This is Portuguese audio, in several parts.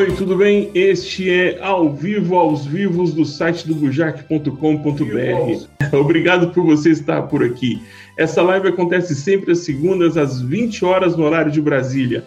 Oi, tudo bem? Este é Ao Vivo aos Vivos do site do bujac.com.br. Obrigado por você estar por aqui. Essa live acontece sempre às segundas, às 20 horas no horário de Brasília.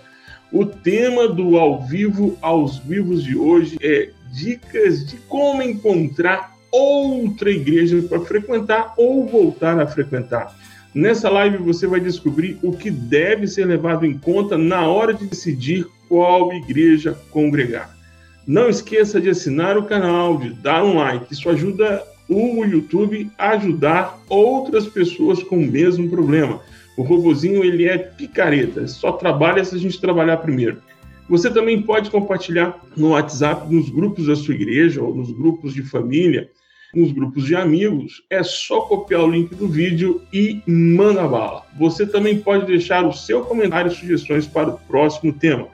O tema do Ao Vivo aos Vivos de hoje é dicas de como encontrar outra igreja para frequentar ou voltar a frequentar. Nessa live você vai descobrir o que deve ser levado em conta na hora de decidir qual igreja congregar. Não esqueça de assinar o canal, de dar um like. Isso ajuda o YouTube a ajudar outras pessoas com o mesmo problema. O robozinho ele é picareta, só trabalha se a gente trabalhar primeiro. Você também pode compartilhar no WhatsApp, nos grupos da sua igreja ou nos grupos de família, nos grupos de amigos. É só copiar o link do vídeo e manda bala. Você também pode deixar o seu comentário e sugestões para o próximo tema.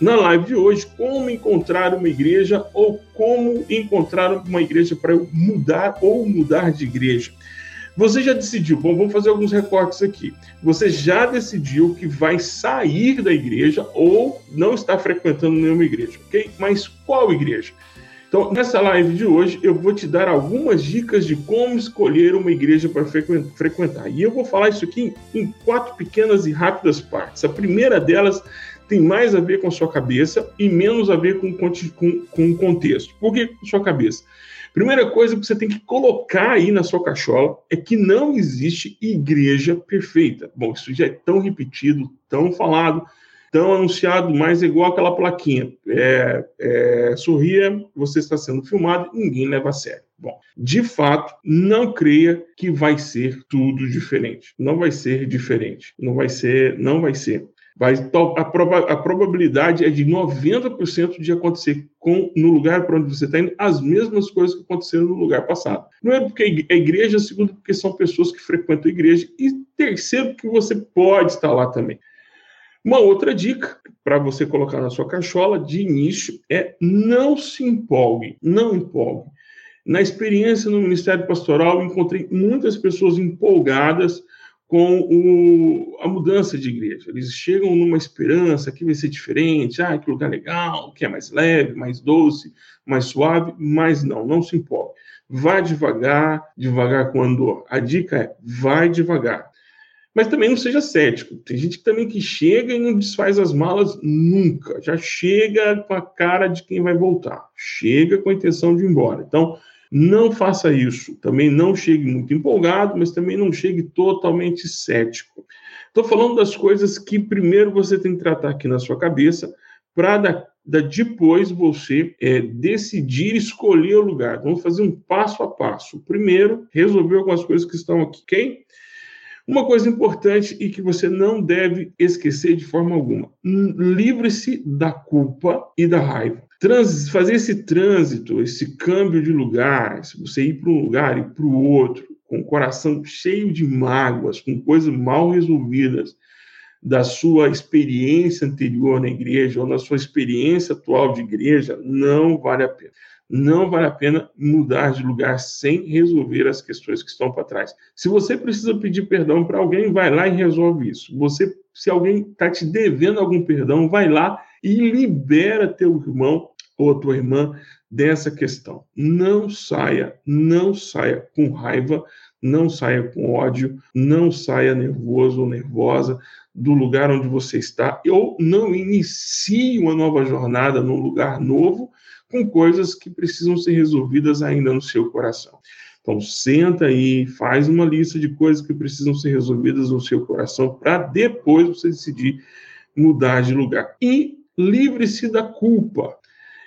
Na live de hoje como encontrar uma igreja ou como encontrar uma igreja para mudar ou mudar de igreja. Você já decidiu, bom, vamos fazer alguns recortes aqui. Você já decidiu que vai sair da igreja ou não está frequentando nenhuma igreja, ok? Mas qual igreja? Então, nessa live de hoje, eu vou te dar algumas dicas de como escolher uma igreja para frequentar. E eu vou falar isso aqui em quatro pequenas e rápidas partes. A primeira delas tem mais a ver com a sua cabeça e menos a ver com, com, com o contexto. Por que com a sua cabeça? Primeira coisa que você tem que colocar aí na sua cachola é que não existe igreja perfeita. Bom, isso já é tão repetido, tão falado, tão anunciado, mas é igual aquela plaquinha. É, é, sorria, você está sendo filmado, ninguém leva a sério. Bom, de fato, não creia que vai ser tudo diferente. Não vai ser diferente. Não vai ser, não vai ser vai, a, a probabilidade é de 90% de acontecer com, no lugar para onde você está indo as mesmas coisas que aconteceram no lugar passado. Não é porque é igreja, segundo, porque são pessoas que frequentam a igreja, e terceiro, porque você pode estar lá também. Uma outra dica para você colocar na sua cachola de início é não se empolgue, não empolgue. Na experiência no Ministério Pastoral, encontrei muitas pessoas empolgadas com o, a mudança de igreja. Eles chegam numa esperança que vai ser diferente, ah, que lugar legal, que é mais leve, mais doce, mais suave, mas não, não se empolgue. Vá devagar, devagar com andor. A dica é, vai devagar. Mas também não seja cético. Tem gente também que chega e não desfaz as malas nunca. Já chega com a cara de quem vai voltar. Chega com a intenção de ir embora. Então, não faça isso. Também não chegue muito empolgado, mas também não chegue totalmente cético. Estou falando das coisas que primeiro você tem que tratar aqui na sua cabeça para depois você é, decidir escolher o lugar. Vamos fazer um passo a passo. Primeiro, resolver algumas coisas que estão aqui, ok? Uma coisa importante e que você não deve esquecer de forma alguma: livre-se da culpa e da raiva. Trans, fazer esse trânsito, esse câmbio de lugar, se você ir para um lugar e para o outro, com o coração cheio de mágoas, com coisas mal resolvidas da sua experiência anterior na igreja ou na sua experiência atual de igreja, não vale a pena. Não vale a pena mudar de lugar sem resolver as questões que estão para trás. Se você precisa pedir perdão para alguém, vai lá e resolve isso. Você, se alguém está te devendo algum perdão, vai lá e libera teu irmão ou a tua irmã dessa questão. Não saia, não saia com raiva, não saia com ódio, não saia nervoso ou nervosa do lugar onde você está, ou não inicie uma nova jornada num lugar novo com coisas que precisam ser resolvidas ainda no seu coração. Então, senta aí, faz uma lista de coisas que precisam ser resolvidas no seu coração para depois você decidir mudar de lugar. E livre-se da culpa.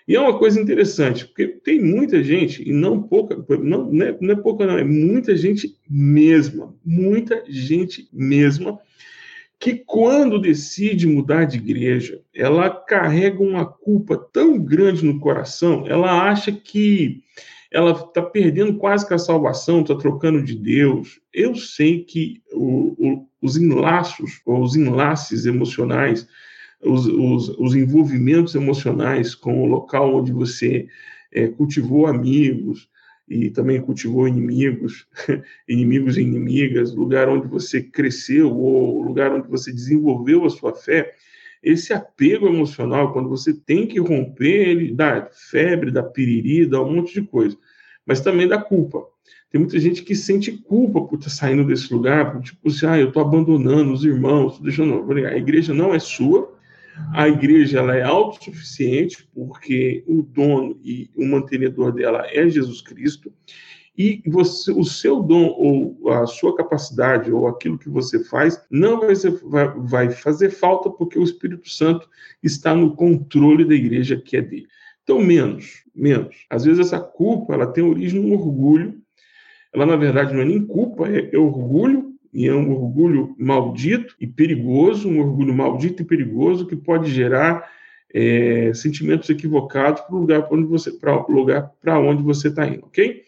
E é uma coisa interessante, porque tem muita gente, e não pouca, não, não, é, não é pouca, não, é muita gente mesma, muita gente mesma, que quando decide mudar de igreja, ela carrega uma culpa tão grande no coração, ela acha que ela está perdendo quase que a salvação, está trocando de Deus. Eu sei que o, o, os enlaços, ou os enlaces emocionais, os, os, os envolvimentos emocionais com o local onde você é, cultivou amigos e também cultivou inimigos, inimigos e inimigas, lugar onde você cresceu ou lugar onde você desenvolveu a sua fé, esse apego emocional, quando você tem que romper, ele dá febre, dá piriri, dá um monte de coisa, mas também dá culpa. Tem muita gente que sente culpa por estar saindo desse lugar, por tipo assim, ah, eu estou abandonando os irmãos, deixando. A igreja não é sua, a igreja ela é autossuficiente, porque o dono e o mantenedor dela é Jesus Cristo, e você, o seu dom ou a sua capacidade ou aquilo que você faz não vai, ser, vai, vai fazer falta porque o Espírito Santo está no controle da igreja que é dele. Então, menos, menos. Às vezes essa culpa ela tem origem no orgulho. Ela, na verdade, não é nem culpa, é, é orgulho e é um orgulho maldito e perigoso, um orgulho maldito e perigoso que pode gerar é, sentimentos equivocados para o lugar para onde você para lugar para onde você está indo, ok?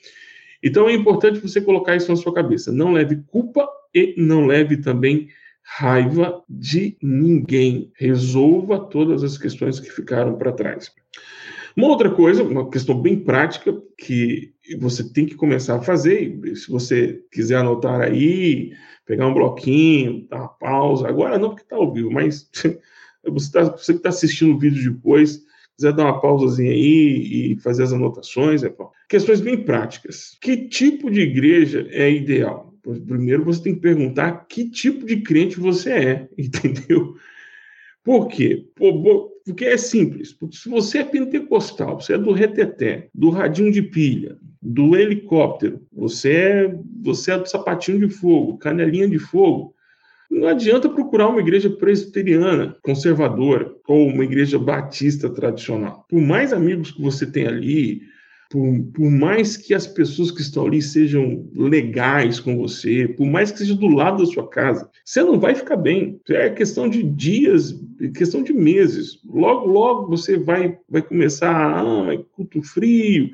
Então é importante você colocar isso na sua cabeça. Não leve culpa e não leve também raiva de ninguém. Resolva todas as questões que ficaram para trás. Uma outra coisa, uma questão bem prática que você tem que começar a fazer, se você quiser anotar aí, pegar um bloquinho, dar uma pausa, agora não porque está ao vivo, mas você, tá, você que está assistindo o vídeo depois, quiser dar uma pausazinha aí e fazer as anotações, é bom. Questões bem práticas. Que tipo de igreja é ideal? Primeiro você tem que perguntar que tipo de crente você é, entendeu? Por quê? Porque é simples. Porque se você é pentecostal, você é do reteté, do radinho de pilha, do helicóptero, você é, você é do sapatinho de fogo, canelinha de fogo, não adianta procurar uma igreja presbiteriana, conservadora, ou uma igreja batista tradicional. Por mais amigos que você tem ali, por, por, mais que as pessoas que estão ali sejam legais com você, por mais que seja do lado da sua casa, você não vai ficar bem. É questão de dias, é questão de meses. Logo, logo você vai, vai começar a ah, culto frio,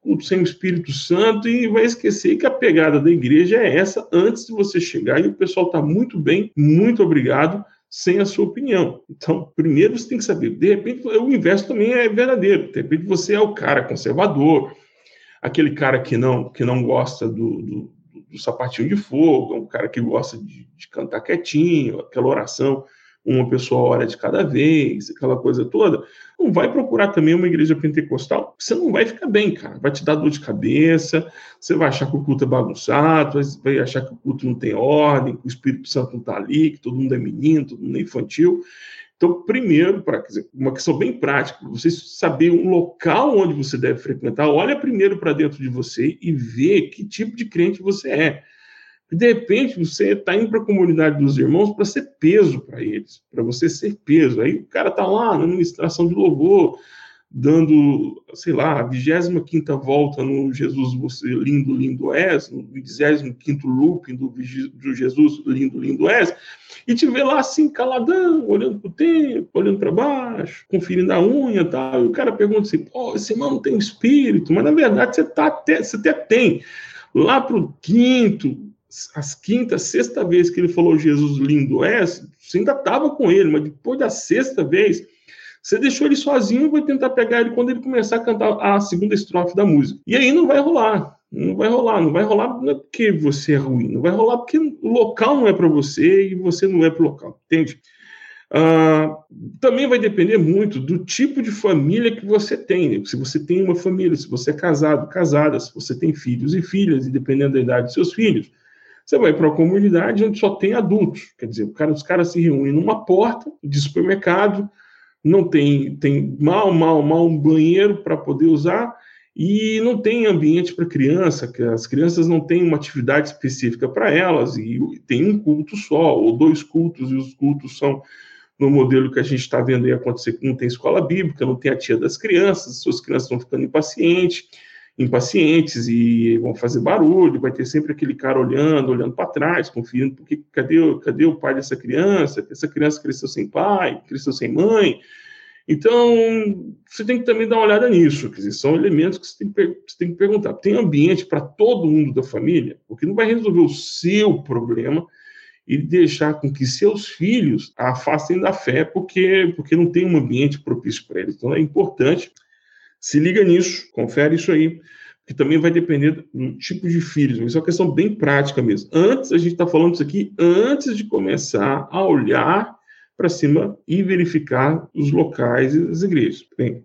culto sem o Espírito Santo e vai esquecer que a pegada da igreja é essa antes de você chegar e o pessoal está muito bem, muito obrigado, sem a sua opinião. Então, primeiro você tem que saber, de repente o inverso também é verdadeiro, de repente você é o cara conservador, aquele cara que não, que não gosta do, do, do sapatinho de fogo, é um cara que gosta de, de cantar quietinho, aquela oração uma pessoa hora de cada vez, aquela coisa toda, não vai procurar também uma igreja pentecostal, você não vai ficar bem, cara. Vai te dar dor de cabeça, você vai achar que o culto é bagunçado, vai achar que o culto não tem ordem, que o Espírito Santo não está ali, que todo mundo é menino, todo mundo é infantil. Então, primeiro, para uma questão bem prática, você saber um local onde você deve frequentar, olha primeiro para dentro de você e vê que tipo de crente você é. De repente, você está indo para a comunidade dos irmãos para ser peso para eles, para você ser peso. Aí o cara está lá na administração de louvor, dando, sei lá, a 25 volta no Jesus você lindo, lindo és, no 25 looping do, do Jesus lindo, lindo és, e te vê lá assim, caladão, olhando para o tempo, olhando para baixo, conferindo a unha e tal. E o cara pergunta assim: pô, esse irmão não tem espírito, mas na verdade você, tá até, você até tem. Lá para o quinto, as quinta, sexta vez que ele falou Jesus lindo é, você ainda estava com ele, mas depois da sexta vez, você deixou ele sozinho e vai tentar pegar ele quando ele começar a cantar a segunda estrofe da música. E aí não vai rolar. Não vai rolar, não vai rolar não é porque você é ruim, não vai rolar porque o local não é para você e você não é para o local, entende? Uh, também vai depender muito do tipo de família que você tem. Se você tem uma família, se você é casado, casada, se você tem filhos e filhas, e dependendo da idade dos seus filhos, você vai para uma comunidade onde só tem adultos. Quer dizer, os caras se reúnem numa porta de supermercado, não tem, tem mal, mal, mal um banheiro para poder usar e não tem ambiente para criança, que as crianças não têm uma atividade específica para elas e tem um culto só ou dois cultos e os cultos são no modelo que a gente está vendo aí acontecer, não tem escola bíblica, não tem a tia das crianças, suas crianças estão ficando impacientes impacientes e vão fazer barulho, vai ter sempre aquele cara olhando, olhando para trás, conferindo, porque cadê, cadê o pai dessa criança? Essa criança cresceu sem pai, cresceu sem mãe. Então, você tem que também dar uma olhada nisso, dizer, são elementos que você tem que, você tem que perguntar. Tem ambiente para todo mundo da família? Porque não vai resolver o seu problema e deixar com que seus filhos afastem da fé porque, porque não tem um ambiente propício para eles. Então, é importante se liga nisso, confere isso aí, que também vai depender do tipo de filhos. Isso é uma questão bem prática mesmo. Antes, a gente está falando isso aqui antes de começar a olhar para cima e verificar os locais e as igrejas. Bem,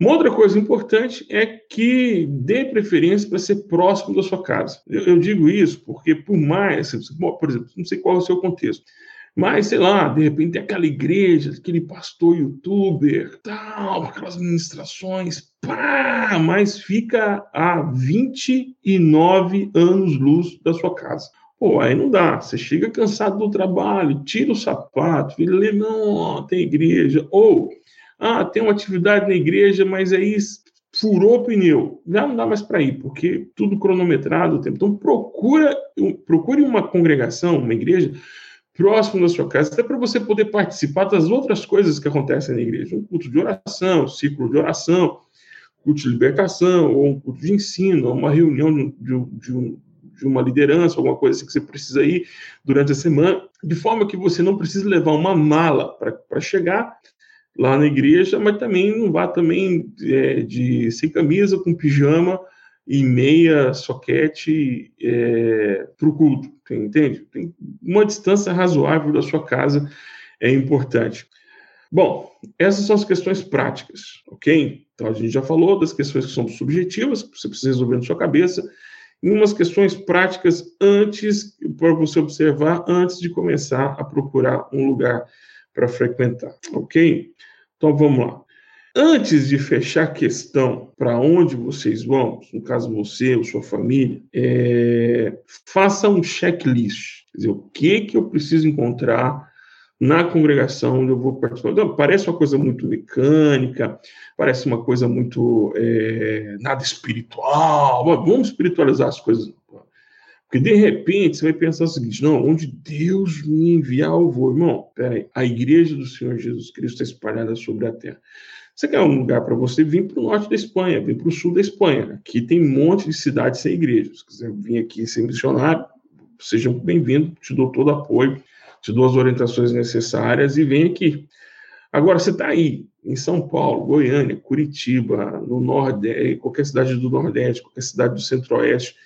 uma outra coisa importante é que dê preferência para ser próximo da sua casa. Eu, eu, digo isso porque, por mais, por exemplo, não sei qual é o seu contexto, mas, sei lá, de repente aquela igreja, aquele pastor youtuber, tal, aquelas ministrações, pá, mas fica a 29 anos-luz da sua casa. Pô, aí não dá. Você chega cansado do trabalho, tira o sapato, vira lê, não, tem igreja. Ou, ah, tem uma atividade na igreja, mas aí furou o pneu. Já não dá mais para ir, porque tudo cronometrado o tempo. Então, procura, procure uma congregação, uma igreja, próximo da sua casa, até para você poder participar das outras coisas que acontecem na igreja. Um culto de oração, ciclo de oração, culto de libertação, ou um culto de ensino, uma reunião de, de, um, de uma liderança, alguma coisa assim que você precisa ir durante a semana, de forma que você não precise levar uma mala para chegar lá na igreja, mas também não vá também é, de sem camisa, com pijama, e meia soquete é, para o culto, entende? Tem uma distância razoável da sua casa é importante. Bom, essas são as questões práticas, ok? Então a gente já falou das questões que são subjetivas, que você precisa resolver na sua cabeça, e umas questões práticas antes, para você observar, antes de começar a procurar um lugar para frequentar, ok? Então vamos lá. Antes de fechar a questão para onde vocês vão, no caso você ou sua família, é, faça um checklist. Quer dizer, o que, que eu preciso encontrar na congregação onde eu vou participar. Parece uma coisa muito mecânica, parece uma coisa muito é, nada espiritual. Vamos espiritualizar as coisas. Porque de repente você vai pensar o seguinte: não, onde Deus me enviar, eu vou. Irmão, peraí, a igreja do Senhor Jesus Cristo está espalhada sobre a terra. Você quer um lugar para você vir para o norte da Espanha, vir para o sul da Espanha. Aqui tem um monte de cidades sem igrejas. Se quiser vir aqui ser missionário, seja bem-vindo, te dou todo apoio, te dou as orientações necessárias e vem aqui. Agora, você está aí, em São Paulo, Goiânia, Curitiba, no Nordeste, qualquer cidade do Nordeste, qualquer cidade do Centro-Oeste,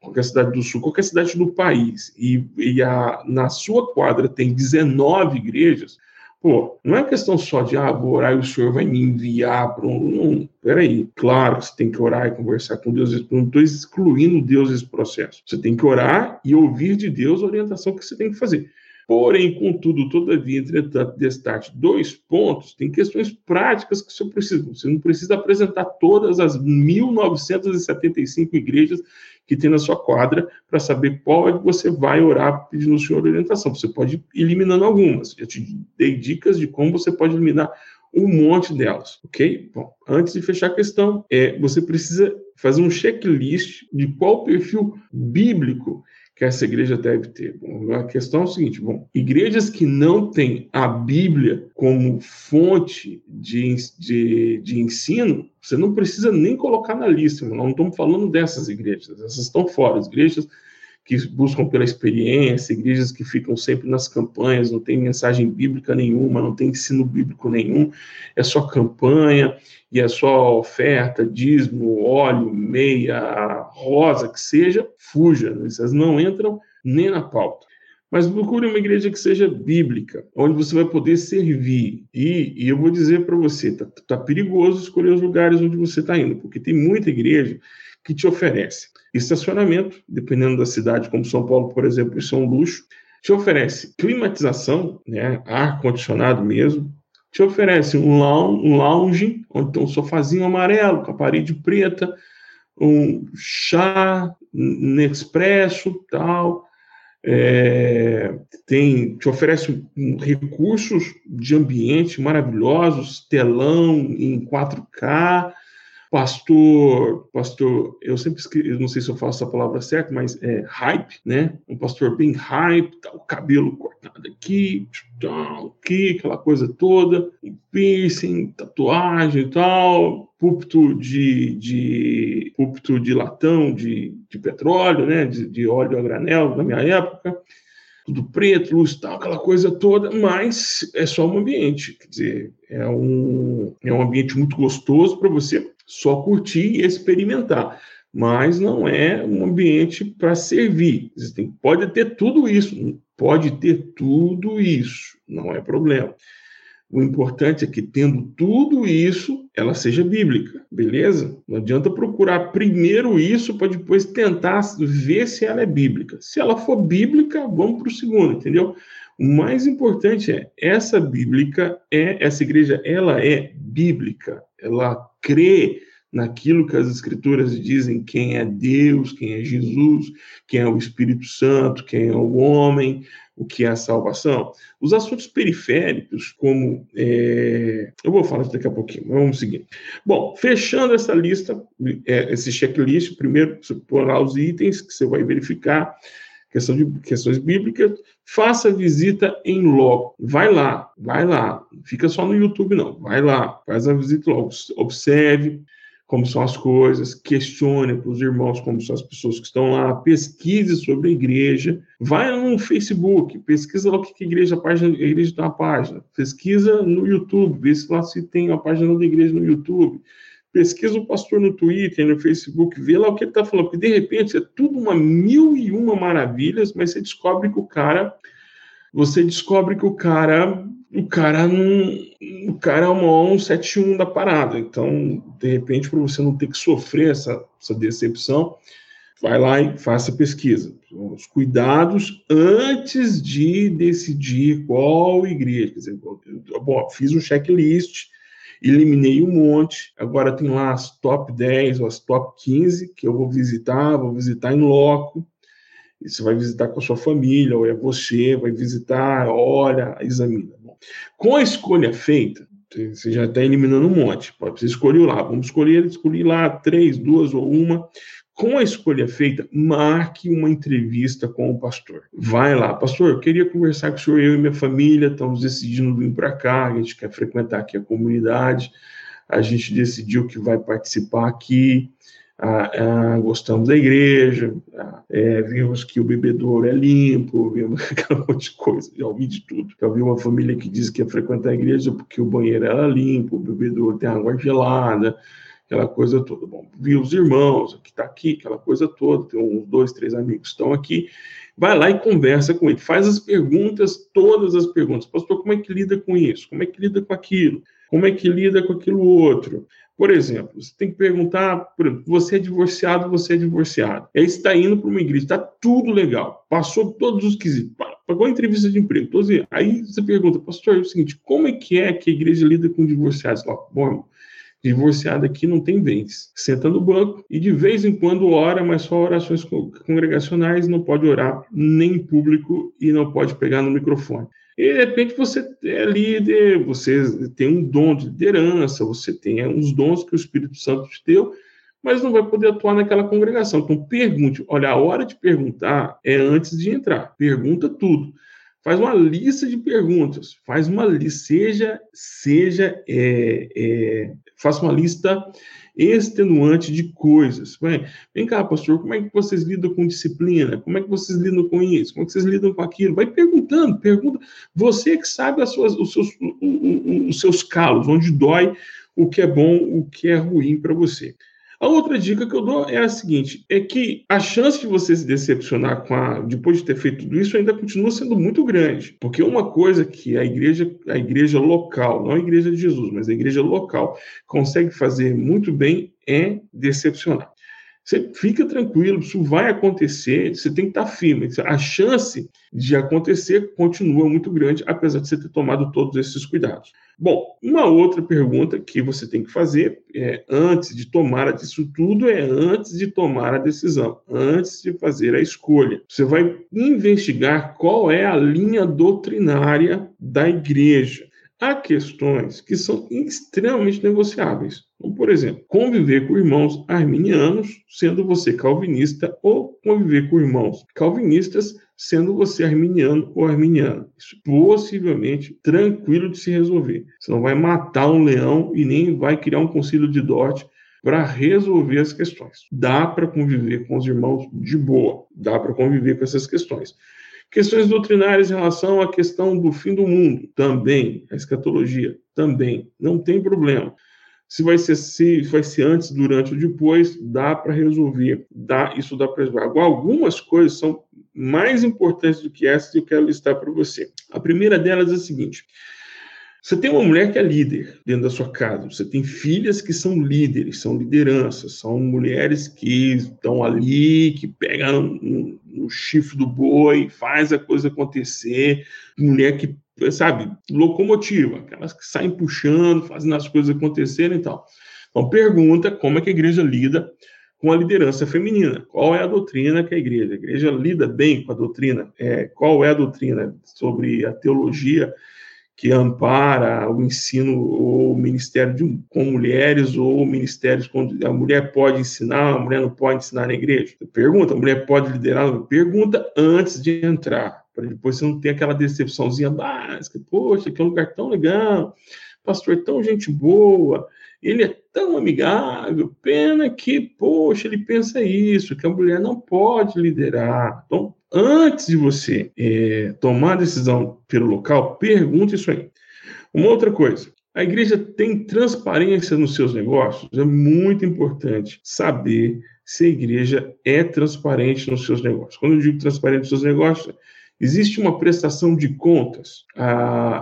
qualquer cidade do Sul, qualquer cidade do país, e, e a, na sua quadra tem 19 igrejas, Pô, não é questão só de, ah, vou orar e o Senhor vai me enviar um. Não, peraí. Claro que você tem que orar e conversar com Deus. Não estou excluindo Deus desse processo. Você tem que orar e ouvir de Deus a orientação que você tem que fazer. Porém, contudo, todavia, entretanto, destaque dois pontos, tem questões práticas que você precisa. Você não precisa apresentar todas as 1.975 igrejas que tem na sua quadra para saber qual é que você vai orar pedindo ao Senhor orientação. Você pode ir eliminando algumas. Eu te dei dicas de como você pode eliminar um monte delas, ok? Bom, antes de fechar a questão, é, você precisa fazer um checklist de qual perfil bíblico que essa igreja deve ter? Bom, a questão é o seguinte: bom, igrejas que não têm a Bíblia como fonte de, de, de ensino, você não precisa nem colocar na lista. Nós não estamos falando dessas igrejas, essas estão fora. As igrejas que buscam pela experiência, igrejas que ficam sempre nas campanhas, não tem mensagem bíblica nenhuma, não tem ensino bíblico nenhum, é só campanha e é só oferta, dízimo, óleo, meia, rosa, que seja, fuja, essas não entram nem na pauta. Mas procure uma igreja que seja bíblica, onde você vai poder servir. E, e eu vou dizer para você, tá, tá perigoso escolher os lugares onde você está indo, porque tem muita igreja que te oferece estacionamento, dependendo da cidade, como São Paulo, por exemplo, isso é um luxo. Te oferece climatização, né, ar condicionado mesmo. Te oferece um lounge, um lounge onde tem um sofazinho amarelo com a parede preta, um chá Nespresso, tal. É, tem, te oferece recursos de ambiente maravilhosos, telão em 4K, pastor, pastor, eu sempre escrevo, não sei se eu faço a palavra certa, mas é hype, né? Um pastor bem hype, tá, o cabelo cortado aqui, aqui, aquela coisa toda, piercing, tatuagem e tal, púlpito de, de púlpito de latão, de, de petróleo, né? De, de óleo a granel na minha época tudo preto, luz tal, aquela coisa toda, mas é só um ambiente, quer dizer, é um, é um ambiente muito gostoso para você só curtir e experimentar. mas não é um ambiente para servir. Tem, pode ter tudo isso, pode ter tudo isso, não é problema. O importante é que, tendo tudo isso, ela seja bíblica, beleza? Não adianta procurar primeiro isso para depois tentar ver se ela é bíblica. Se ela for bíblica, vamos para o segundo, entendeu? O mais importante é essa bíblica é essa igreja, ela é bíblica. Ela crê naquilo que as escrituras dizem quem é Deus, quem é Jesus, quem é o Espírito Santo, quem é o homem, o que é a salvação. Os assuntos periféricos, como. É... Eu vou falar daqui a pouquinho, vamos seguir. Bom, fechando essa lista, é, esse checklist, primeiro você pôr lá os itens que você vai verificar, questão de questões bíblicas, faça visita em loco. Vai lá, vai lá. Fica só no YouTube, não. Vai lá, faz a visita logo. Observe como são as coisas, questione para os irmãos como são as pessoas que estão lá, pesquise sobre a igreja, vai no Facebook, pesquisa lá o que a igreja, a página, a igreja tem uma página, pesquisa no YouTube, vê se lá se tem a página da igreja no YouTube, pesquisa o pastor no Twitter, no Facebook, vê lá o que ele está falando, porque de repente é tudo uma mil e uma maravilhas, mas você descobre que o cara, você descobre que o cara o cara não. O cara é uma 171 da parada. Então, de repente, para você não ter que sofrer essa, essa decepção, vai lá e faça pesquisa. Os cuidados antes de decidir qual igreja. Quer dizer, bom, fiz um checklist, eliminei um monte, agora tem lá as top 10 ou as top 15 que eu vou visitar, vou visitar em loco. E você vai visitar com a sua família, ou é você, vai visitar, olha, examina. Com a escolha feita, você já está eliminando um monte. Você escolheu lá, vamos escolher, escolher lá três, duas ou uma. Com a escolha feita, marque uma entrevista com o pastor. Vai lá, pastor, eu queria conversar com o senhor, eu e minha família estamos decidindo vir para cá, a gente quer frequentar aqui a comunidade, a gente decidiu que vai participar aqui, ah, ah, gostamos da igreja, ah, é, vimos que o bebedouro é limpo, vimos aquela monte de coisa, já ouvi de tudo. Já ouvi uma família que diz que ia frequentar a igreja porque o banheiro era limpo, o bebedouro tem água gelada, aquela coisa toda. Bom, vi os irmãos, que está aqui, aquela coisa toda, tem uns dois, três amigos que estão aqui. Vai lá e conversa com ele, faz as perguntas, todas as perguntas. Pastor, como é que lida com isso? Como é que lida com aquilo? Como é que lida com aquilo outro? Por exemplo, você tem que perguntar, exemplo, você é divorciado, você é divorciado. Aí está indo para uma igreja, está tudo legal, passou todos os quesitos, pagou a entrevista de emprego. Todos, aí você pergunta, pastor, é o seguinte, como é que é que a igreja lida com divorciados? Bom, divorciado aqui não tem bens. Senta no banco e de vez em quando ora, mas só orações congregacionais, não pode orar nem em público e não pode pegar no microfone. E de repente você é líder, você tem um dom de liderança, você tem uns dons que o Espírito Santo te deu, mas não vai poder atuar naquela congregação. Então pergunte, olha, a hora de perguntar é antes de entrar. Pergunta tudo. Faz uma lista de perguntas, faz uma lista, seja, seja, é, é, faça uma lista extenuante de coisas. Vem, vem cá, pastor, como é que vocês lidam com disciplina? Como é que vocês lidam com isso? Como é que vocês lidam com aquilo? Vai perguntando, pergunta. Você que sabe as suas, os, seus, os seus calos, onde dói, o que é bom, o que é ruim para você. A outra dica que eu dou é a seguinte: é que a chance de você se decepcionar com a, depois de ter feito tudo isso ainda continua sendo muito grande. Porque uma coisa que a igreja, a igreja local, não a igreja de Jesus, mas a igreja local, consegue fazer muito bem é decepcionar. Você fica tranquilo, isso vai acontecer, você tem que estar firme. A chance de acontecer continua muito grande, apesar de você ter tomado todos esses cuidados. Bom, uma outra pergunta que você tem que fazer é, antes de tomar isso tudo é antes de tomar a decisão, antes de fazer a escolha. Você vai investigar qual é a linha doutrinária da igreja. Há questões que são extremamente negociáveis. Como, por exemplo, conviver com irmãos arminianos, sendo você calvinista, ou conviver com irmãos calvinistas, sendo você arminiano ou arminiana. Isso possivelmente tranquilo de se resolver. Você não vai matar um leão e nem vai criar um concílio de Dort para resolver as questões. Dá para conviver com os irmãos de boa, dá para conviver com essas questões. Questões doutrinárias em relação à questão do fim do mundo, também. A escatologia, também. Não tem problema. Se vai ser se vai ser antes, durante ou depois, dá para resolver, dá isso dá para resolver. Agora, algumas coisas são mais importantes do que essas que eu quero listar para você. A primeira delas é a seguinte: você tem uma mulher que é líder dentro da sua casa, você tem filhas que são líderes, são lideranças, são mulheres que estão ali, que pegam no, chifre do boi, faz a coisa acontecer, mulher que sabe, locomotiva, aquelas que saem puxando, fazendo as coisas acontecerem e tal. Então, pergunta como é que a igreja lida com a liderança feminina. Qual é a doutrina que a igreja? A igreja lida bem com a doutrina? É, qual é a doutrina sobre a teologia que ampara o ensino ou o ministério de, com mulheres ou ministérios onde a mulher pode ensinar, a mulher não pode ensinar na igreja? Pergunta, a mulher pode liderar? Pergunta antes de entrar para depois você não ter aquela decepçãozinha básica, poxa, que é um lugar tão legal, pastor é tão gente boa, ele é tão amigável, pena que, poxa, ele pensa isso, que a mulher não pode liderar. Então, antes de você é, tomar a decisão pelo local, pergunte isso aí. Uma outra coisa, a igreja tem transparência nos seus negócios? É muito importante saber se a igreja é transparente nos seus negócios. Quando eu digo transparente nos seus negócios, Existe uma prestação de contas.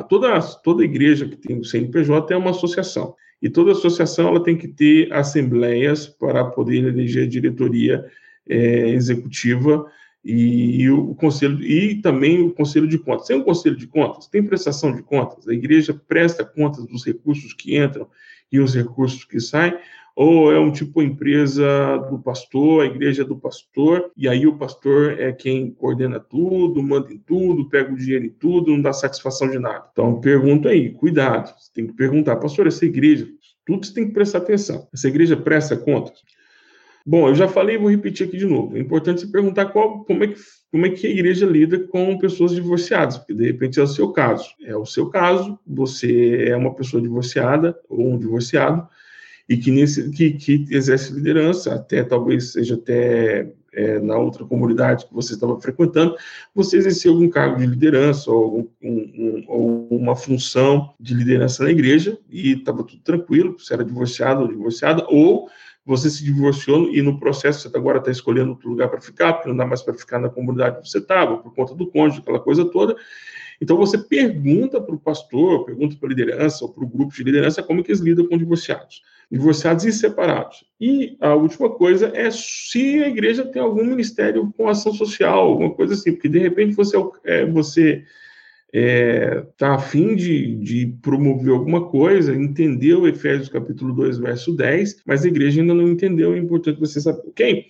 Toda, toda igreja que tem o CNPJ é uma associação. E toda associação ela tem que ter assembleias para poder eleger a diretoria é, executiva e, e, o conselho e também o conselho de contas. Tem um conselho de contas, tem prestação de contas. A igreja presta contas dos recursos que entram e os recursos que saem ou é um tipo empresa do pastor, a igreja é do pastor, e aí o pastor é quem coordena tudo, manda em tudo, pega o dinheiro em tudo, não dá satisfação de nada. Então, pergunta aí, cuidado, você tem que perguntar, pastor, essa igreja, tudo você tem que prestar atenção. Essa igreja presta contas? Bom, eu já falei e vou repetir aqui de novo. É importante se perguntar qual, como, é que, como é que a igreja lida com pessoas divorciadas, porque de repente é o seu caso. É o seu caso, você é uma pessoa divorciada ou um divorciado, e que, nesse, que, que exerce liderança, até talvez seja até é, na outra comunidade que você estava frequentando, você exerceu algum cargo de liderança ou, um, um, ou uma função de liderança na igreja e estava tudo tranquilo, você era divorciado ou divorciada, ou você se divorciou e no processo você agora está escolhendo outro lugar para ficar, porque não dá mais para ficar na comunidade que você estava, por conta do cônjuge, aquela coisa toda, então você pergunta para o pastor, pergunta para a liderança ou para o grupo de liderança como que eles lidam com divorciados, divorciados e separados. E a última coisa é se a igreja tem algum ministério com ação social, alguma coisa assim, porque de repente você é, você está é, tá afim de, de promover alguma coisa, entendeu Efésios capítulo 2, verso 10, mas a igreja ainda não entendeu, é importante você saber. Ok?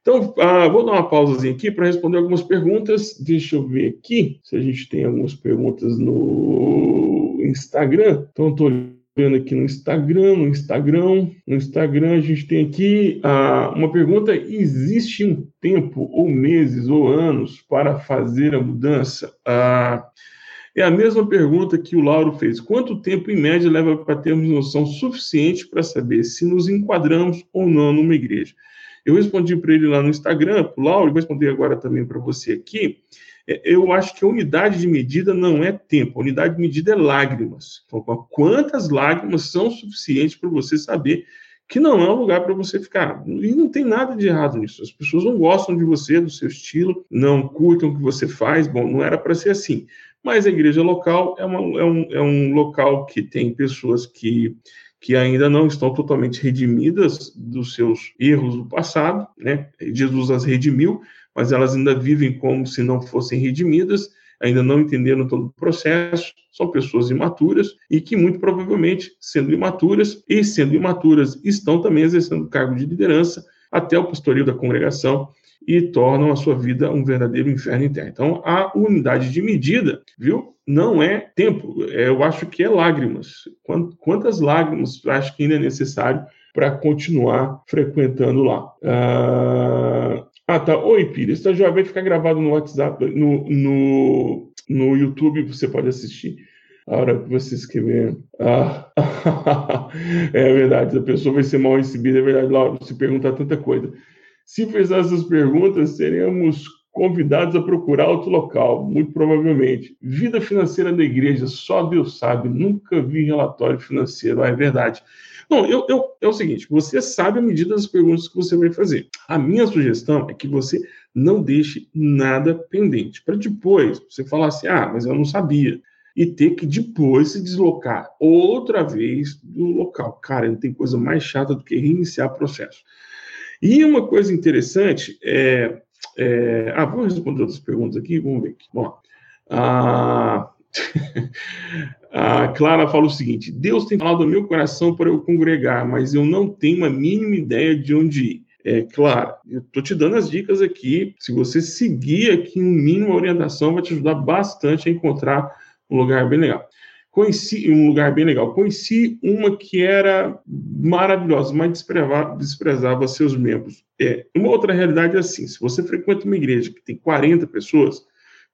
Então, uh, vou dar uma pausazinha aqui para responder algumas perguntas. Deixa eu ver aqui se a gente tem algumas perguntas no Instagram. Então, estou vendo aqui no Instagram, no Instagram, no Instagram a gente tem aqui uh, uma pergunta: existe um tempo, ou meses, ou anos para fazer a mudança? Uh, é a mesma pergunta que o Lauro fez. Quanto tempo, em média, leva para termos noção suficiente para saber se nos enquadramos ou não numa igreja? Eu respondi para ele lá no Instagram, para o Lauro, e vou responder agora também para você aqui. É, eu acho que a unidade de medida não é tempo, a unidade de medida é lágrimas. Então, quantas lágrimas são suficientes para você saber que não é um lugar para você ficar. E não tem nada de errado nisso. As pessoas não gostam de você, do seu estilo, não curtam o que você faz. Bom, não era para ser assim. Mas a igreja local é, uma, é, um, é um local que tem pessoas que que ainda não estão totalmente redimidas dos seus erros do passado, né? Jesus as redimiu, mas elas ainda vivem como se não fossem redimidas, ainda não entenderam todo o processo, são pessoas imaturas e que muito provavelmente, sendo imaturas e sendo imaturas, estão também exercendo cargo de liderança até o pastoreio da congregação e tornam a sua vida um verdadeiro inferno interno. Então, a unidade de medida, viu? Não é tempo, eu acho que é lágrimas. Quantas lágrimas eu acho que ainda é necessário para continuar frequentando lá? Ah, ah, tá. Oi, Pira, esse já vai ficar gravado no WhatsApp, no, no, no YouTube, você pode assistir a hora que você escrever. Ah, é verdade, a pessoa vai ser mal recebida, é verdade, Laura, se perguntar tanta coisa. Se fizer essas perguntas, seremos convidados a procurar outro local, muito provavelmente. Vida financeira da igreja, só Deus sabe, nunca vi relatório financeiro, ah, é verdade. Não, eu, eu, é o seguinte: você sabe a medida das perguntas que você vai fazer. A minha sugestão é que você não deixe nada pendente. Para depois você falar assim: ah, mas eu não sabia. E ter que depois se deslocar outra vez do local. Cara, não tem coisa mais chata do que reiniciar o processo. E uma coisa interessante é. é... Ah, vou responder outras perguntas aqui, vamos ver aqui. Bom, ah, a Clara fala o seguinte: Deus tem falado no meu coração para eu congregar, mas eu não tenho a mínima ideia de onde ir. É claro, eu estou te dando as dicas aqui. Se você seguir aqui um mínimo orientação, vai te ajudar bastante a encontrar um lugar bem legal. Conheci um lugar bem legal. Conheci uma que era maravilhosa, mas desprezava, desprezava seus membros. É, uma outra realidade é assim: se você frequenta uma igreja que tem 40 pessoas,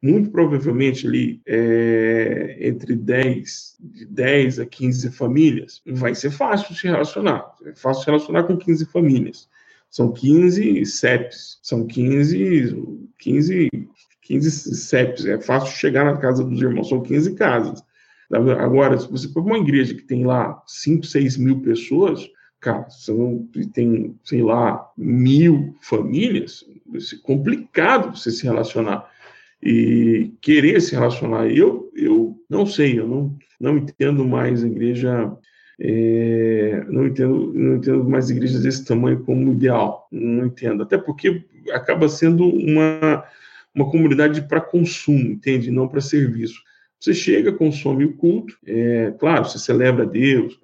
muito provavelmente ali é, entre 10, de 10 a 15 famílias, vai ser fácil se relacionar. É fácil se relacionar com 15 famílias. São 15 CEPs, são 15, 15, 15 CEPs. É fácil chegar na casa dos irmãos, são 15 casas. Agora, se você for uma igreja que tem lá 5, 6 mil pessoas, cara, são, tem, sei lá, mil famílias, vai ser complicado você se relacionar e querer se relacionar. Eu, eu não sei, eu não, não entendo mais a igreja, é, não, entendo, não entendo mais igrejas desse tamanho como ideal, não entendo. Até porque acaba sendo uma, uma comunidade para consumo, entende? Não para serviço. Você chega, consome o culto, é, claro, você celebra Deus,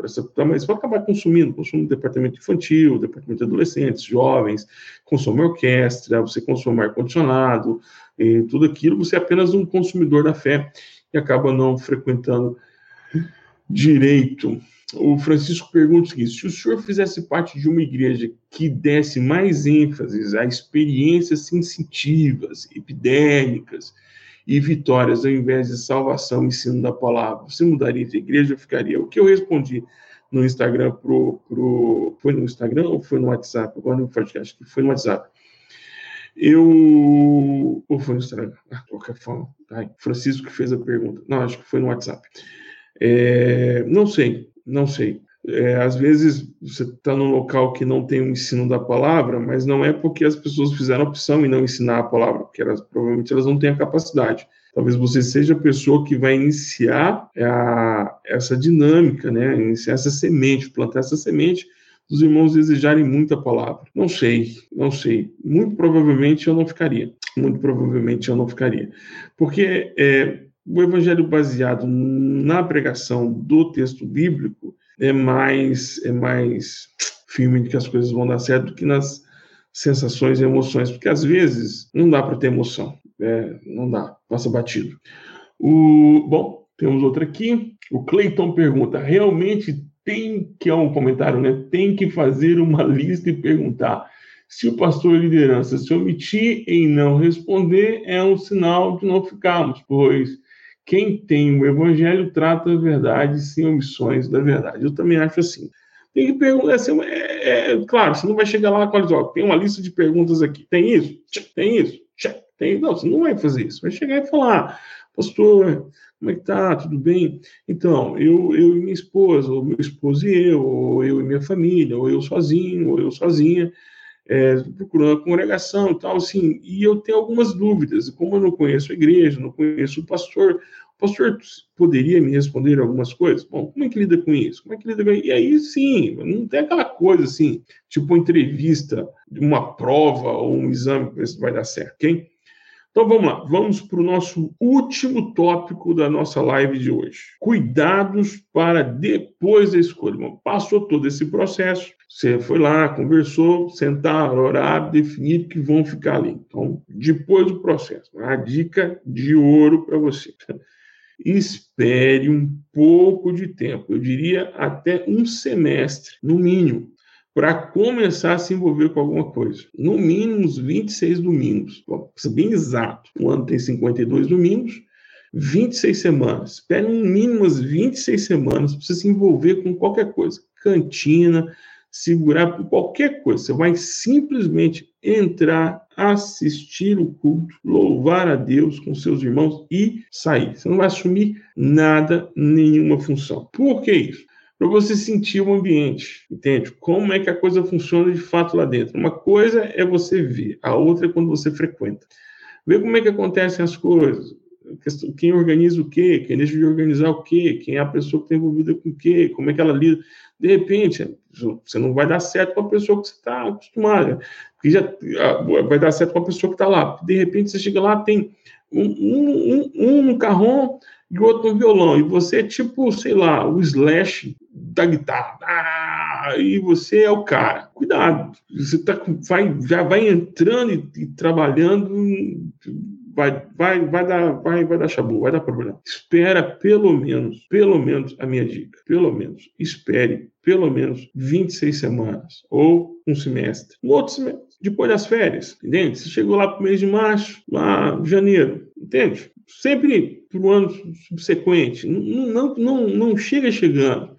mas vai acabar consumindo, consome o departamento infantil, departamento de adolescentes, jovens, consome orquestra, você consome ar-condicionado, tudo aquilo, você é apenas um consumidor da fé e acaba não frequentando direito. O Francisco pergunta o seguinte: se o senhor fizesse parte de uma igreja que desse mais ênfase a experiências sensitivas, epidérmicas e vitórias, ao invés de salvação ensino da palavra, você mudaria de igreja ficaria? O que eu respondi no Instagram pro, pro foi no Instagram ou foi no WhatsApp? Agora não acho que foi no WhatsApp. Eu. Ou foi no Instagram? Ah, qualquer forma. Ai, Francisco que fez a pergunta. Não, acho que foi no WhatsApp. É, não sei, não sei. É, às vezes você está num local que não tem o um ensino da palavra, mas não é porque as pessoas fizeram opção em não ensinar a palavra, porque elas provavelmente elas não têm a capacidade. Talvez você seja a pessoa que vai iniciar a, essa dinâmica, né? Iniciar essa semente, plantar essa semente os irmãos desejarem muita palavra. Não sei, não sei. Muito provavelmente eu não ficaria. Muito provavelmente eu não ficaria. Porque é, o evangelho baseado na pregação do texto bíblico é mais, é mais firme de que as coisas vão dar certo do que nas sensações e emoções. Porque às vezes não dá para ter emoção. É, não dá, passa batido. O, bom, temos outra aqui. O Cleiton pergunta: realmente tem que, é um comentário, né? Tem que fazer uma lista e perguntar. Se o pastor liderança se omitir em não responder, é um sinal de não ficarmos, pois quem tem o evangelho trata a verdade sem omissões da verdade. Eu também acho assim. Tem que perguntar, assim, é, é, claro, você não vai chegar lá com a tem uma lista de perguntas aqui. Tem isso? Tem isso? Tem, não, você não vai fazer isso. Vai chegar e falar, pastor, como é que tá? Tudo bem? Então, eu, eu e minha esposa, ou meu esposo e eu, ou eu e minha família, ou eu sozinho, ou eu sozinha, é, procurando a congregação e tal, assim, e eu tenho algumas dúvidas, como eu não conheço a igreja, não conheço o pastor, o pastor poderia me responder algumas coisas? Bom, como é que lida com isso? Como é que lida com isso? E aí, sim, não tem aquela coisa assim, tipo uma entrevista, uma prova ou um exame para ver se vai dar certo, ok? Então vamos lá, vamos para o nosso último tópico da nossa live de hoje. Cuidados para depois da escolha. Bom, passou todo esse processo, você foi lá, conversou, sentar, orar, definir que vão ficar ali. Então, depois do processo, a dica de ouro para você. Espere um pouco de tempo, eu diria até um semestre, no mínimo para começar a se envolver com alguma coisa. No mínimo, uns 26 domingos. Ser bem exato. O ano tem 52 domingos, 26 semanas. Espere no mínimo umas 26 semanas para você se envolver com qualquer coisa. Cantina, segurar qualquer coisa. Você vai simplesmente entrar, assistir o culto, louvar a Deus com seus irmãos e sair. Você não vai assumir nada, nenhuma função. Por que isso? Para você sentir o ambiente, entende? Como é que a coisa funciona de fato lá dentro. Uma coisa é você ver, a outra é quando você frequenta. Ver como é que acontecem as coisas, quem organiza o quê, quem deixa de organizar o quê, quem é a pessoa que está envolvida com o quê, como é que ela lida. De repente, você não vai dar certo com a pessoa que você está acostumado, porque já vai dar certo com a pessoa que está lá. De repente, você chega lá, tem um, um, um, um carrão e o outro violão, e você é tipo, sei lá, o slash da guitarra, ah, e você é o cara. Cuidado, você tá, vai, já vai entrando e, e trabalhando, vai, vai, vai, dar, vai, vai dar chabu, vai dar problema. Espera pelo menos, pelo menos, a minha dica, pelo menos, espere pelo menos 26 semanas ou um semestre. Um outro semestre, depois das férias, entende? Você chegou lá para o mês de março, lá janeiro, entende? Sempre para o ano subsequente. Não, não, não, chega chegando.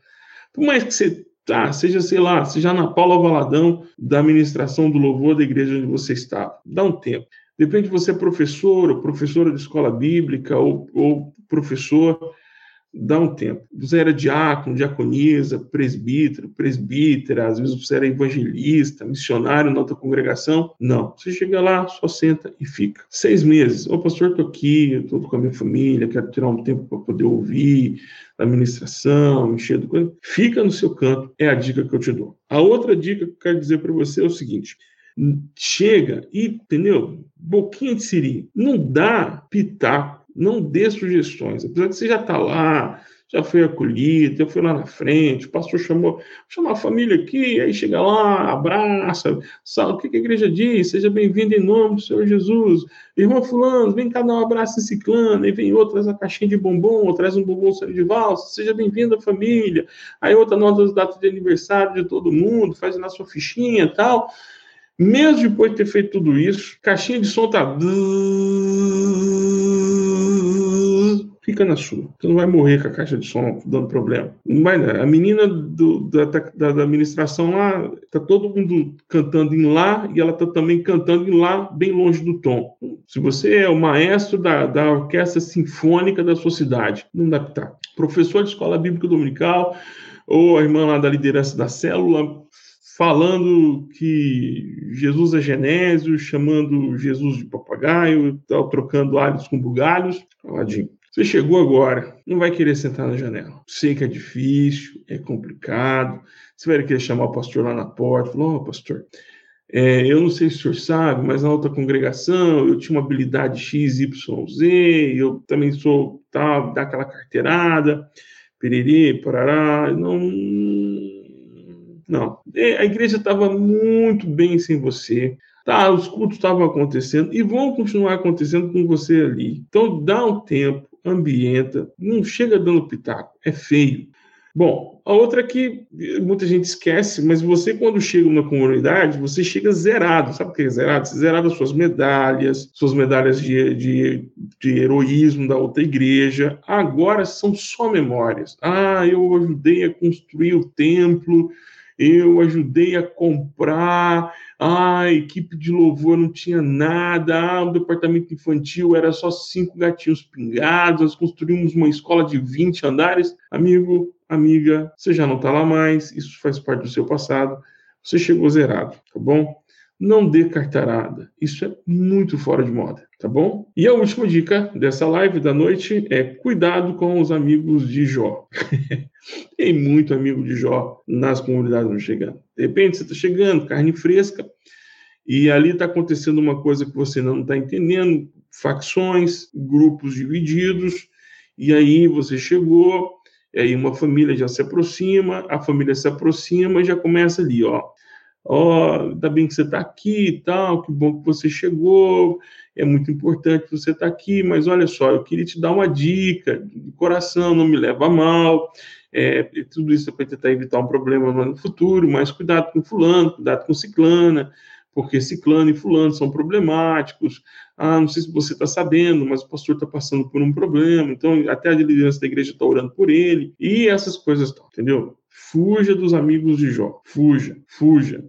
Por mais que você tá, seja, sei lá, seja na Paula Valadão da administração do louvor da igreja onde você está, dá um tempo. Depende de você é professor ou professora de escola bíblica ou, ou professor dá um tempo. Você era diácono, diaconisa, presbítero, presbítera, às vezes você era evangelista, missionário na outra congregação. Não. Você chega lá, só senta e fica. Seis meses. Ô, pastor, estou aqui, estou com a minha família, quero tirar um tempo para poder ouvir a ministração, encher do coisa. Fica no seu canto, é a dica que eu te dou. A outra dica que eu quero dizer para você é o seguinte: chega e, entendeu? Boquinha de siri. Não dá pitaco não dê sugestões. Apesar de você já estar tá lá, já foi acolhido, já foi lá na frente, o pastor chamou, chama a família aqui, aí chega lá, abraça, sabe o que a igreja diz? Seja bem-vindo em nome do Senhor Jesus. Irmão fulano, vem cá dar um abraço em ciclano, aí vem outro, traz uma caixinha de bombom, ou traz um bombom de valsa, seja bem-vindo à família. Aí outra nota das datas de aniversário de todo mundo, faz na sua fichinha e tal. Mesmo depois de ter feito tudo isso, caixinha de som tá fica na sua. Você não vai morrer com a caixa de som dando problema. Não vai, A menina do, da, da, da, administração lá, tá todo mundo cantando em lá e ela tá também cantando em lá, bem longe do tom. Se você é o maestro da, da orquestra sinfônica da sua cidade, não dá pra estar. Professor de escola bíblica dominical, ou a irmã lá da liderança da célula, falando que Jesus é Genésio, chamando Jesus de papagaio, trocando alhos com bugalhos. Caladinho. Você chegou agora, não vai querer sentar na janela. Sei que é difícil, é complicado. Você vai querer chamar o pastor lá na porta, falar, oh, pastor, é, eu não sei se o senhor sabe, mas na outra congregação eu tinha uma habilidade X, Y, Z, eu também sou tal, dá aquela carteirada, pererê, parará. Não, não. É, a igreja estava muito bem sem você. Tá, os cultos estavam acontecendo e vão continuar acontecendo com você ali. Então dá um tempo, ambienta, não chega dando pitaco, é feio. Bom, a outra que muita gente esquece, mas você, quando chega na comunidade, você chega zerado. Sabe o que é zerado? Você zerado as suas medalhas, suas medalhas de, de, de heroísmo da outra igreja. Agora são só memórias. Ah, eu ajudei a construir o templo, eu ajudei a comprar, ah, a equipe de louvor não tinha nada, ah, o departamento infantil era só cinco gatinhos pingados, nós construímos uma escola de 20 andares. Amigo, amiga, você já não está lá mais, isso faz parte do seu passado, você chegou zerado, tá bom? Não dê cartarada, isso é muito fora de moda, tá bom? E a última dica dessa live da noite é cuidado com os amigos de Jó. Tem muito amigo de Jó nas comunidades não chegando. De repente você está chegando, carne fresca, e ali está acontecendo uma coisa que você não está entendendo, facções, grupos divididos, e aí você chegou, aí uma família já se aproxima, a família se aproxima e já começa ali, ó. Ó, oh, ainda bem que você está aqui e tal, que bom que você chegou, é muito importante você está aqui, mas olha só, eu queria te dar uma dica de coração, não me leva a mal, é, tudo isso é para tentar evitar um problema no futuro, mas cuidado com fulano, cuidado com ciclana, porque ciclano e fulano são problemáticos. Ah, não sei se você está sabendo, mas o pastor está passando por um problema, então até a liderança da igreja está orando por ele, e essas coisas, entendeu? Fuja dos amigos de Jó, fuja, fuja.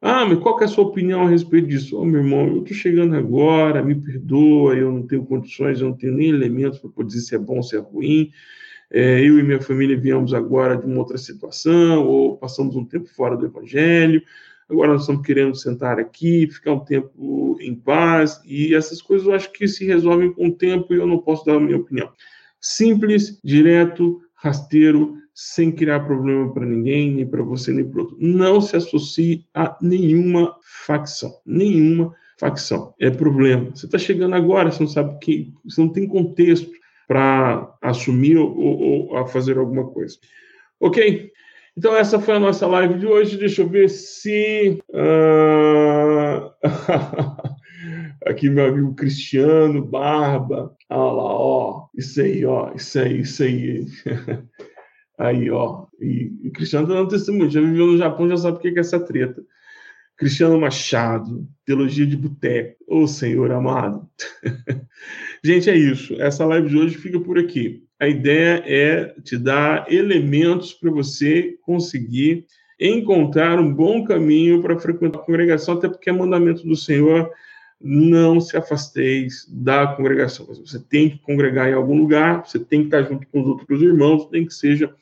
Ah, mas qual é a sua opinião a respeito disso? Oh, meu irmão, eu estou chegando agora, me perdoa, eu não tenho condições, eu não tenho nem elementos para poder dizer se é bom ou se é ruim. é, eu e minha família viemos agora de uma outra situação, ou passamos um tempo fora do Evangelho, agora nós estamos querendo sentar aqui, ficar um tempo em paz, e essas coisas eu acho que se resolvem com o tempo e eu não posso dar a minha opinião. Simples, direto, rasteiro, sem criar problema para ninguém, nem para você, nem para outro. Não se associe a nenhuma facção, nenhuma facção. É problema. Você está chegando agora, você não sabe que, você não tem contexto para assumir ou, ou, ou, a fazer alguma coisa. Ok? Então essa foi a nossa live de hoje. Deixa eu ver se uh... aqui meu amigo Cristiano Barba, olha lá, ó, isso aí, ó, isso aí, isso aí. Aí, ó. E, e Cristiano está dando testemunho. Já viveu no Japão, já sabe o que é essa treta. Cristiano Machado, Teologia de Boteco. Ô oh, Senhor amado. Gente, é isso. Essa live de hoje fica por aqui. A ideia é te dar elementos para você conseguir encontrar um bom caminho para frequentar a congregação, até porque é mandamento do Senhor não se afasteis da congregação. Você tem que congregar em algum lugar, você tem que estar junto com os outros irmãos, tem que seja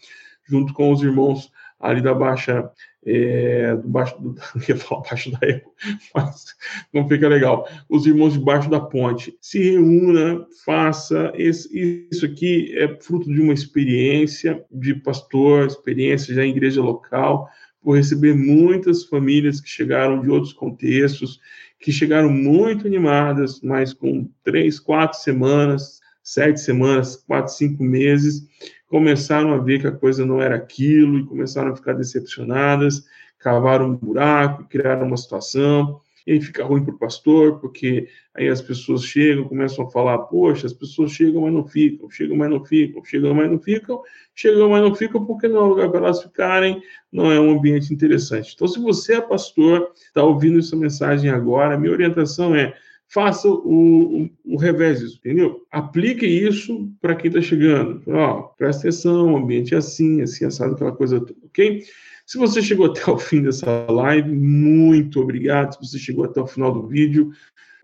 junto com os irmãos ali da Baixa, é, do baixo, do, ia falar baixo da Eco, mas não fica legal. Os irmãos debaixo da ponte. Se reúna, faça. Esse, isso aqui é fruto de uma experiência de pastor, experiência já em igreja local, por receber muitas famílias que chegaram de outros contextos, que chegaram muito animadas, mas com três, quatro semanas, sete semanas, quatro, cinco meses, começaram a ver que a coisa não era aquilo e começaram a ficar decepcionadas, cavaram um buraco, criaram uma situação e aí fica ruim para o pastor, porque aí as pessoas chegam, começam a falar, poxa, as pessoas chegam, mas não ficam, chegam, mas não ficam, chegam, mas não ficam, chegam, mas não ficam, porque não é lugar para elas ficarem, não é um ambiente interessante. Então, se você é pastor, está ouvindo essa mensagem agora, minha orientação é, faça o, o, o revés disso, entendeu? Aplique isso para quem está chegando. Ó, presta atenção, o ambiente é assim, assim, assado, aquela coisa toda, ok? Se você chegou até o fim dessa live, muito obrigado. Se você chegou até o final do vídeo,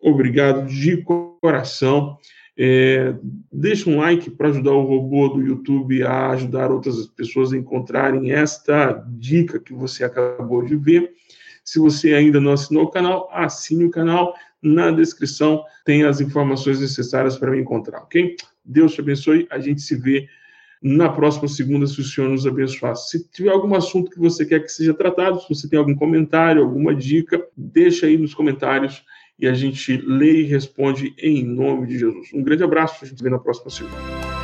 obrigado de coração. É, deixa um like para ajudar o robô do YouTube a ajudar outras pessoas a encontrarem esta dica que você acabou de ver. Se você ainda não assinou o canal, assine o canal. Na descrição tem as informações necessárias para me encontrar, ok? Deus te abençoe. A gente se vê na próxima segunda, se o Senhor nos abençoar. Se tiver algum assunto que você quer que seja tratado, se você tem algum comentário, alguma dica, deixa aí nos comentários e a gente lê e responde em nome de Jesus. Um grande abraço, a gente se vê na próxima segunda.